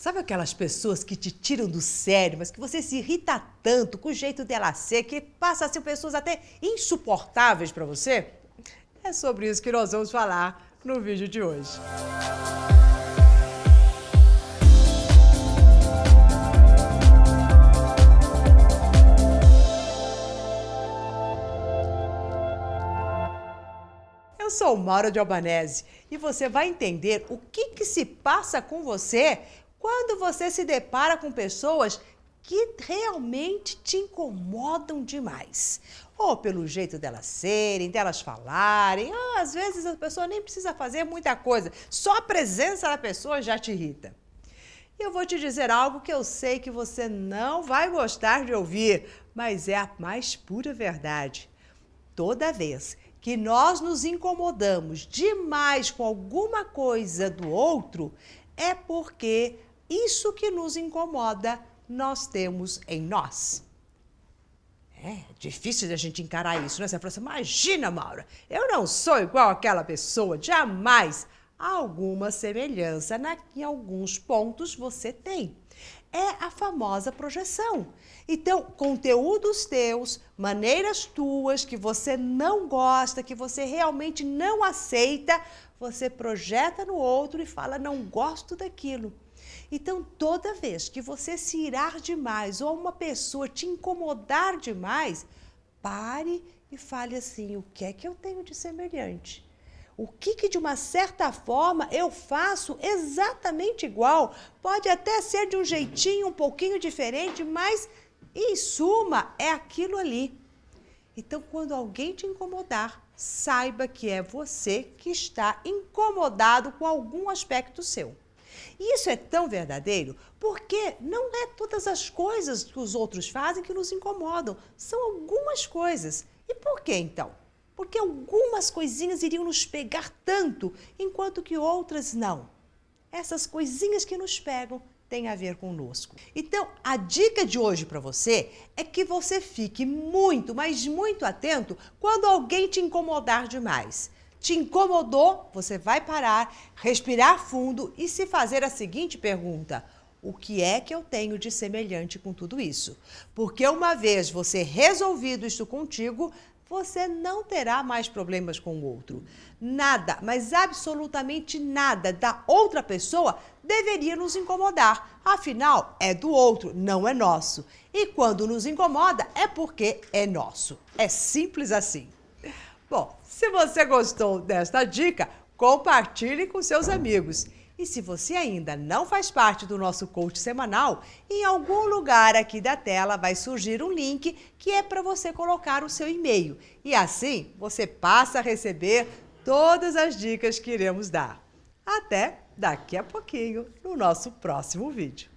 Sabe aquelas pessoas que te tiram do sério, mas que você se irrita tanto com o jeito dela ser, que passa a ser pessoas até insuportáveis para você? É sobre isso que nós vamos falar no vídeo de hoje. Eu sou Maura de Albanese e você vai entender o que, que se passa com você quando você se depara com pessoas que realmente te incomodam demais. Ou pelo jeito delas serem, delas falarem, ou às vezes a pessoa nem precisa fazer muita coisa, só a presença da pessoa já te irrita. E eu vou te dizer algo que eu sei que você não vai gostar de ouvir, mas é a mais pura verdade. Toda vez que nós nos incomodamos demais com alguma coisa do outro, é porque isso que nos incomoda, nós temos em nós. É difícil de a gente encarar isso, né? Você fala assim, imagina, Maura, eu não sou igual àquela pessoa, jamais. Alguma semelhança na, em alguns pontos você tem. É a famosa projeção. Então, conteúdos teus, maneiras tuas que você não gosta, que você realmente não aceita, você projeta no outro e fala, não gosto daquilo. Então, toda vez que você se irar demais ou uma pessoa te incomodar demais, pare e fale assim: o que é que eu tenho de semelhante? O que, que de uma certa forma eu faço exatamente igual? Pode até ser de um jeitinho um pouquinho diferente, mas em suma é aquilo ali. Então, quando alguém te incomodar, saiba que é você que está incomodado com algum aspecto seu. E isso é tão verdadeiro porque não é todas as coisas que os outros fazem que nos incomodam, são algumas coisas. E por que então? Porque algumas coisinhas iriam nos pegar tanto, enquanto que outras não. Essas coisinhas que nos pegam têm a ver conosco. Então, a dica de hoje para você é que você fique muito, mas muito atento quando alguém te incomodar demais te incomodou, você vai parar, respirar fundo e se fazer a seguinte pergunta: o que é que eu tenho de semelhante com tudo isso? Porque uma vez você resolvido isso contigo, você não terá mais problemas com o outro. Nada, mas absolutamente nada da outra pessoa deveria nos incomodar. Afinal, é do outro, não é nosso. E quando nos incomoda, é porque é nosso. É simples assim. Bom, se você gostou desta dica, compartilhe com seus amigos. E se você ainda não faz parte do nosso coach semanal, em algum lugar aqui da tela vai surgir um link que é para você colocar o seu e-mail. E assim você passa a receber todas as dicas que iremos dar. Até daqui a pouquinho no nosso próximo vídeo.